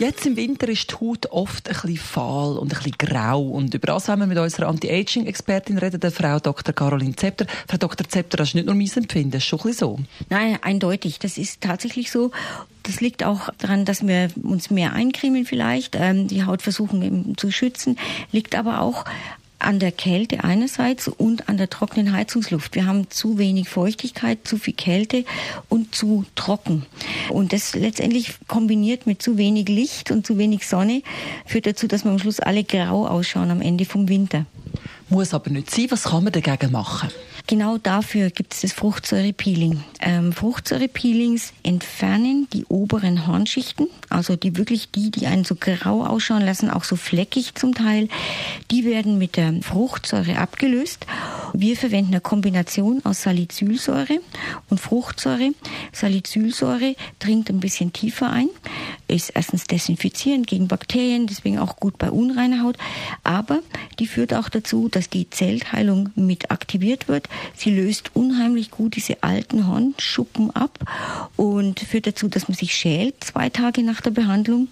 Jetzt im Winter ist die Haut oft ein bisschen fahl und ein bisschen grau. Und über das haben wir mit unserer Anti-Aging-Expertin reden, Frau Dr. Caroline Zepter. Frau Dr. Zepter, das ist nicht nur mein Empfinden, das ist schon ein bisschen so. Nein, eindeutig. Das ist tatsächlich so. Das liegt auch daran, dass wir uns mehr eincremen vielleicht, ähm, die Haut versuchen zu schützen, liegt aber auch an der Kälte einerseits und an der trockenen Heizungsluft. Wir haben zu wenig Feuchtigkeit, zu viel Kälte und zu trocken. Und das letztendlich kombiniert mit zu wenig Licht und zu wenig Sonne führt dazu, dass wir am Schluss alle grau ausschauen am Ende vom Winter. Muss aber nicht sein. Was kann man dagegen machen? Genau dafür gibt es das Fruchtsäurepeeling. Ähm, Fruchtsäurepeelings entfernen die oberen Hornschichten, also die wirklich die, die einen so grau ausschauen lassen, auch so fleckig zum Teil. Die werden mit der Fruchtsäure abgelöst. Wir verwenden eine Kombination aus Salicylsäure und Fruchtsäure. Salicylsäure dringt ein bisschen tiefer ein, ist erstens desinfizierend gegen Bakterien, deswegen auch gut bei unreiner Haut, aber die führt auch dazu, dass die Zellteilung mit aktiviert wird. Sie löst unheimlich gut diese alten Hornschuppen ab und führt dazu, dass man sich schält zwei Tage nach der Behandlung,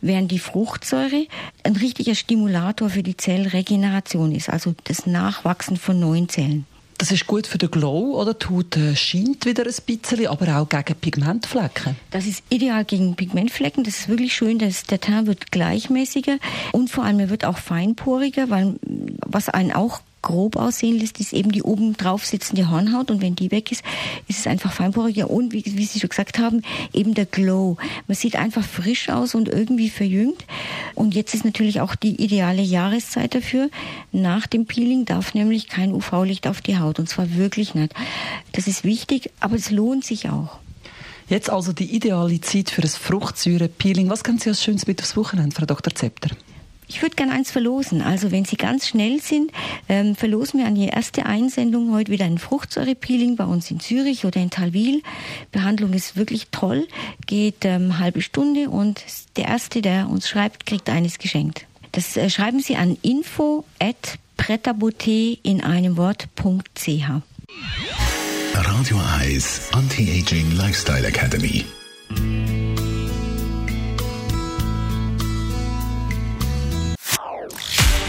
während die Fruchtsäure ein richtiger Stimulator für die Zellregeneration ist, also das Nachwachsen von neuen Zellen. Das ist gut für den Glow, oder? Die Haut äh, scheint wieder ein bisschen, aber auch gegen Pigmentflecken. Das ist ideal gegen Pigmentflecken. Das ist wirklich schön, dass der Teint wird gleichmäßiger und vor allem er wird auch feinporiger, weil was einen auch grob aussehen lässt, ist eben die oben drauf sitzende Hornhaut und wenn die weg ist, ist es einfach feinporiger und wie, wie Sie schon gesagt haben, eben der Glow. Man sieht einfach frisch aus und irgendwie verjüngt und jetzt ist natürlich auch die ideale Jahreszeit dafür. Nach dem Peeling darf nämlich kein UV-Licht auf die Haut und zwar wirklich nicht. Das ist wichtig, aber es lohnt sich auch. Jetzt also die ideale Zeit für das Fruchtsäure-Peeling. Was können Sie als Schönes mit aufs Wochenende, Frau Dr. Zepter? Ich würde gerne eins verlosen. Also wenn Sie ganz schnell sind, ähm, verlosen wir an die erste Einsendung heute wieder ein Fruchtsäurepeeling bei uns in Zürich oder in Talwil. Behandlung ist wirklich toll, geht ähm, halbe Stunde und der Erste, der uns schreibt, kriegt eines geschenkt. Das äh, schreiben Sie an info at in einem Wort.ch. Radio Eyes Anti-Aging Lifestyle Academy.